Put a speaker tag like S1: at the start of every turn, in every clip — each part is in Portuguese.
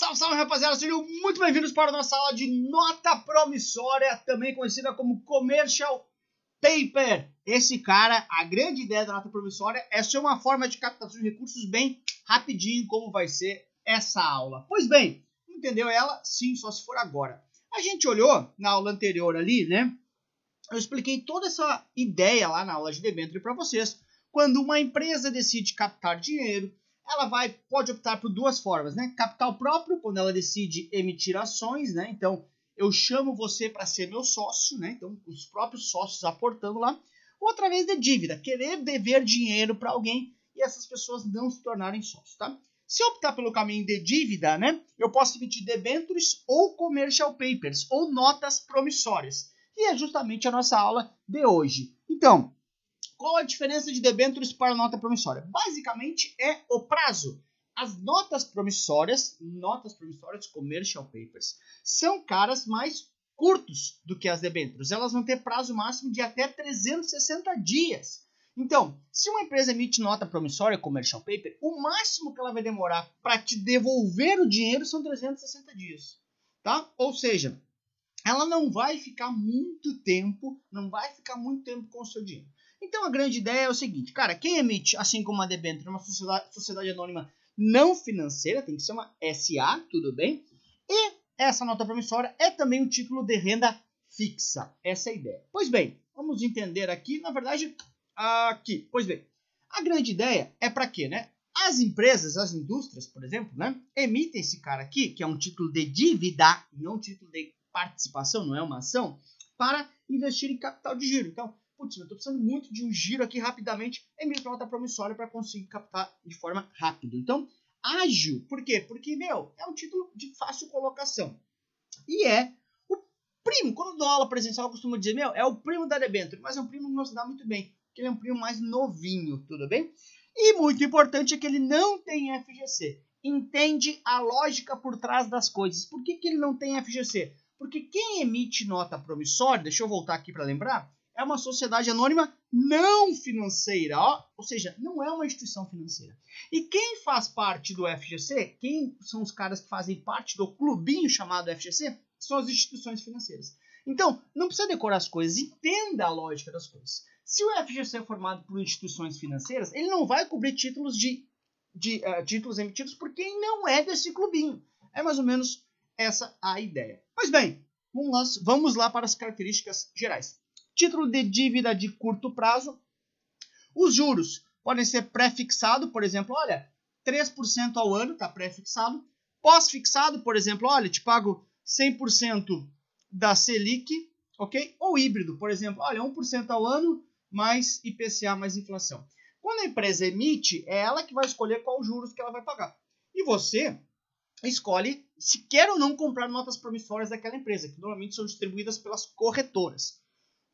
S1: Salve, salve, rapaziada! Sejam muito bem-vindos para a nossa aula de nota promissória, também conhecida como Commercial Paper. Esse cara, a grande ideia da nota promissória é ser uma forma de captação de recursos bem rapidinho, como vai ser essa aula. Pois bem, entendeu ela? Sim, só se for agora. A gente olhou na aula anterior ali, né? Eu expliquei toda essa ideia lá na aula de debênture para vocês. Quando uma empresa decide captar dinheiro, ela vai pode optar por duas formas, né? Capital próprio, quando ela decide emitir ações, né? Então, eu chamo você para ser meu sócio, né? Então, os próprios sócios aportando lá. Ou através de dívida, querer dever dinheiro para alguém e essas pessoas não se tornarem sócios, tá? Se eu optar pelo caminho de dívida, né? Eu posso emitir debentures ou commercial papers, ou notas promissórias. E é justamente a nossa aula de hoje. Então, qual a diferença de debêntures para nota promissória? Basicamente é o prazo. As notas promissórias, notas promissórias, commercial papers, são caras mais curtos do que as debêntures. Elas vão ter prazo máximo de até 360 dias. Então, se uma empresa emite nota promissória, commercial paper, o máximo que ela vai demorar para te devolver o dinheiro são 360 dias, tá? Ou seja, ela não vai ficar muito tempo, não vai ficar muito tempo com o seu dinheiro. Então a grande ideia é o seguinte, cara, quem emite, assim como a debênture, uma sociedade, sociedade anônima não financeira, tem que ser uma SA, tudo bem? E essa nota promissória é também um título de renda fixa. Essa é a ideia. Pois bem, vamos entender aqui, na verdade, aqui. Pois bem, a grande ideia é para quê, né? As empresas, as indústrias, por exemplo, né, emitem esse cara aqui, que é um título de dívida, não um título de participação, não é uma ação, para investir em capital de giro. Então, putz, eu estou precisando muito de um giro aqui rapidamente, emito nota promissória para conseguir captar de forma rápida. Então, ágil, por quê? Porque, meu, é um título de fácil colocação. E é o primo, quando eu dou aula presencial, eu costumo dizer, meu, é o primo da debênture, mas é um primo que não se dá muito bem, porque ele é um primo mais novinho, tudo bem? E muito importante é que ele não tem FGC. Entende a lógica por trás das coisas. Por que, que ele não tem FGC? Porque quem emite nota promissória, deixa eu voltar aqui para lembrar, é uma sociedade anônima não financeira, ó, ou seja, não é uma instituição financeira. E quem faz parte do FGC, quem são os caras que fazem parte do clubinho chamado FGC, são as instituições financeiras. Então, não precisa decorar as coisas, entenda a lógica das coisas. Se o FGC é formado por instituições financeiras, ele não vai cobrir títulos de, de uh, títulos emitidos por quem não é desse clubinho. É mais ou menos essa a ideia. Pois bem, vamos lá, vamos lá para as características gerais título de dívida de curto prazo. Os juros podem ser pré-fixado, por exemplo, olha, 3% ao ano está pré-fixado. Pós-fixado, por exemplo, olha, te pago 100% da Selic, ok? Ou híbrido, por exemplo, olha, 1% ao ano mais IPCA mais inflação. Quando a empresa emite, é ela que vai escolher qual juros que ela vai pagar. E você escolhe se quer ou não comprar notas promissórias daquela empresa, que normalmente são distribuídas pelas corretoras.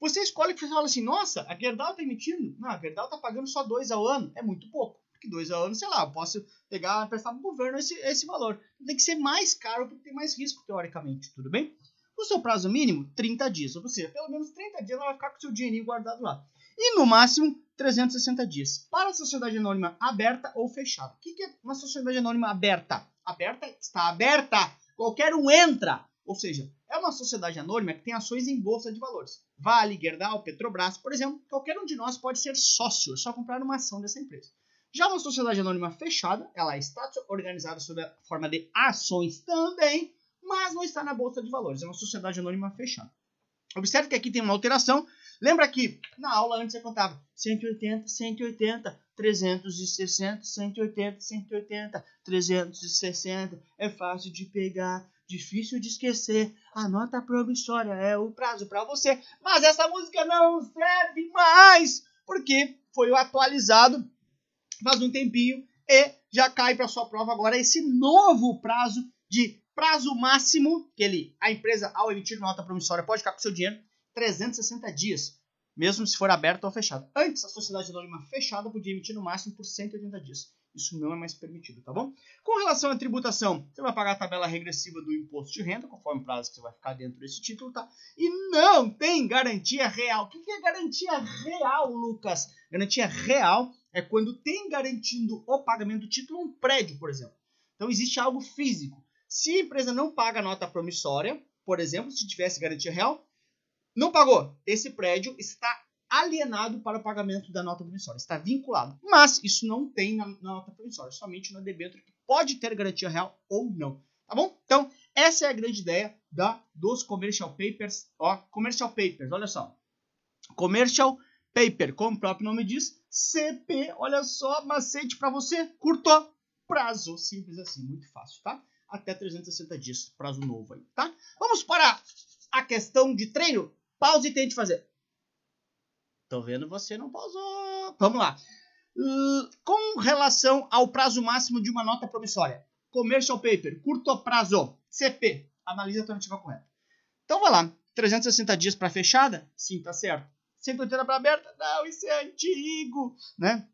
S1: Você escolhe que você fala assim, nossa, a Gerdau está emitindo? Não, a Gerdau está pagando só dois ao ano. É muito pouco. Porque dois ao ano, sei lá, eu posso pegar, emprestar para o governo esse, esse valor. Tem que ser mais caro porque tem mais risco, teoricamente, tudo bem? O seu prazo mínimo, 30 dias. Ou seja, pelo menos 30 dias ela vai ficar com o seu dinheirinho guardado lá. E no máximo, 360 dias. Para a sociedade anônima aberta ou fechada. O que é uma sociedade anônima aberta? Aberta está aberta. Qualquer um entra. Ou seja, é uma sociedade anônima que tem ações em bolsa de valores. Vale, Gerdau, Petrobras, por exemplo, qualquer um de nós pode ser sócio, é só comprar uma ação dessa empresa. Já uma sociedade anônima fechada, ela está organizada sob a forma de ações também, mas não está na bolsa de valores, é uma sociedade anônima fechada. Observe que aqui tem uma alteração. Lembra que na aula antes eu contava 180, 180, 360, 180, 180, 360. É fácil de pegar, difícil de esquecer. A nota promissória é o prazo para você. Mas essa música não serve mais, porque foi atualizado faz um tempinho e já cai para sua prova agora esse novo prazo de prazo máximo que ele, a empresa ao emitir nota promissória pode ficar com seu dinheiro 360 dias, mesmo se for aberto ou fechado. Antes a sociedade anônima fechada podia emitir no máximo por 180 dias. Isso não é mais permitido, tá bom? Com relação à tributação, você vai pagar a tabela regressiva do imposto de renda, conforme o prazo que você vai ficar dentro desse título, tá? E não tem garantia real. O que é garantia real, Lucas? Garantia real é quando tem garantindo o pagamento do título um prédio, por exemplo. Então existe algo físico. Se a empresa não paga nota promissória, por exemplo, se tivesse garantia real, não pagou. Esse prédio está alienado para o pagamento da nota promissória, está vinculado. Mas isso não tem na, na nota promissória, somente na debênture que pode ter garantia real ou não. Tá bom? Então, essa é a grande ideia da, dos commercial papers. Ó, commercial papers, olha só. Commercial paper, como o próprio nome diz, CP, olha só, macete para você, curto prazo, simples assim, muito fácil, tá? Até 360 dias, prazo novo aí, tá? Vamos para a questão de treino. Pause e tente fazer. Tô vendo você não pausou. Vamos lá. Uh, com relação ao prazo máximo de uma nota promissória. Commercial paper, curto prazo, CP. Analise a alternativa correta. Então vai lá. 360 dias para fechada? Sim, tá certo. 180 para aberta? Não, isso é antigo, né?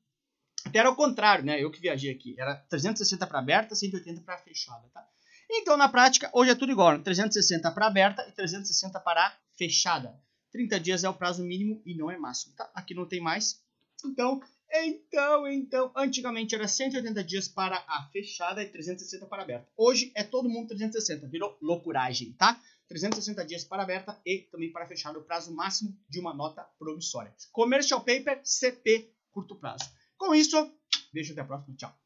S1: Até era o contrário, né? Eu que viajei aqui. Era 360 para aberta, 180 para fechada, tá? Então, na prática, hoje é tudo igual. 360 para aberta e 360 para fechada. 30 dias é o prazo mínimo e não é máximo, tá? Aqui não tem mais. Então, então, então, antigamente era 180 dias para a fechada e 360 para aberta. Hoje é todo mundo 360, virou loucuragem, tá? 360 dias para aberta e também para fechada o prazo máximo de uma nota promissória. Commercial Paper CP curto prazo. Com isso, beijo até a próxima. Tchau.